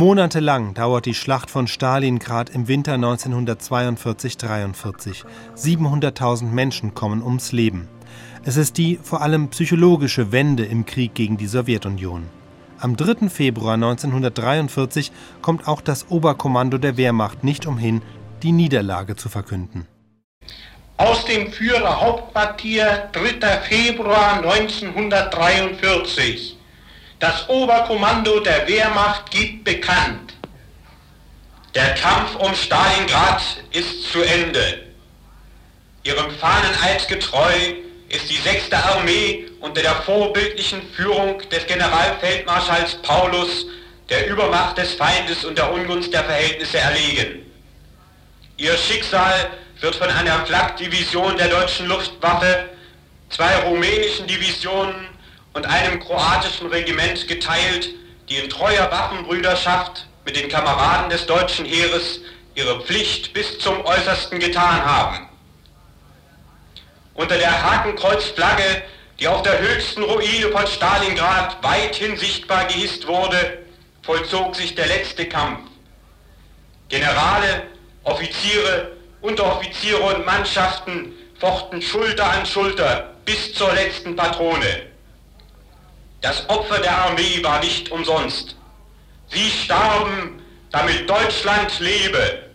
Monatelang dauert die Schlacht von Stalingrad im Winter 1942-43. 700.000 Menschen kommen ums Leben. Es ist die vor allem psychologische Wende im Krieg gegen die Sowjetunion. Am 3. Februar 1943 kommt auch das Oberkommando der Wehrmacht nicht umhin, die Niederlage zu verkünden. Aus dem Führerhauptquartier 3. Februar 1943. Das Oberkommando der Wehrmacht gibt bekannt. Der Kampf um Stalingrad ist zu Ende. Ihrem Fahneneid getreu ist die 6. Armee unter der vorbildlichen Führung des Generalfeldmarschalls Paulus der Übermacht des Feindes und der Ungunst der Verhältnisse erlegen. Ihr Schicksal wird von einer Flak-Division der deutschen Luftwaffe, zwei rumänischen Divisionen und einem kroatischen Regiment geteilt, die in treuer Waffenbrüderschaft mit den Kameraden des deutschen Heeres ihre Pflicht bis zum Äußersten getan haben. Unter der Hakenkreuzflagge, die auf der höchsten Ruine von Stalingrad weithin sichtbar gehisst wurde, vollzog sich der letzte Kampf. Generale, Offiziere, Unteroffiziere und Mannschaften fochten Schulter an Schulter bis zur letzten Patrone. Das Opfer der Armee war nicht umsonst. Sie starben, damit Deutschland lebe.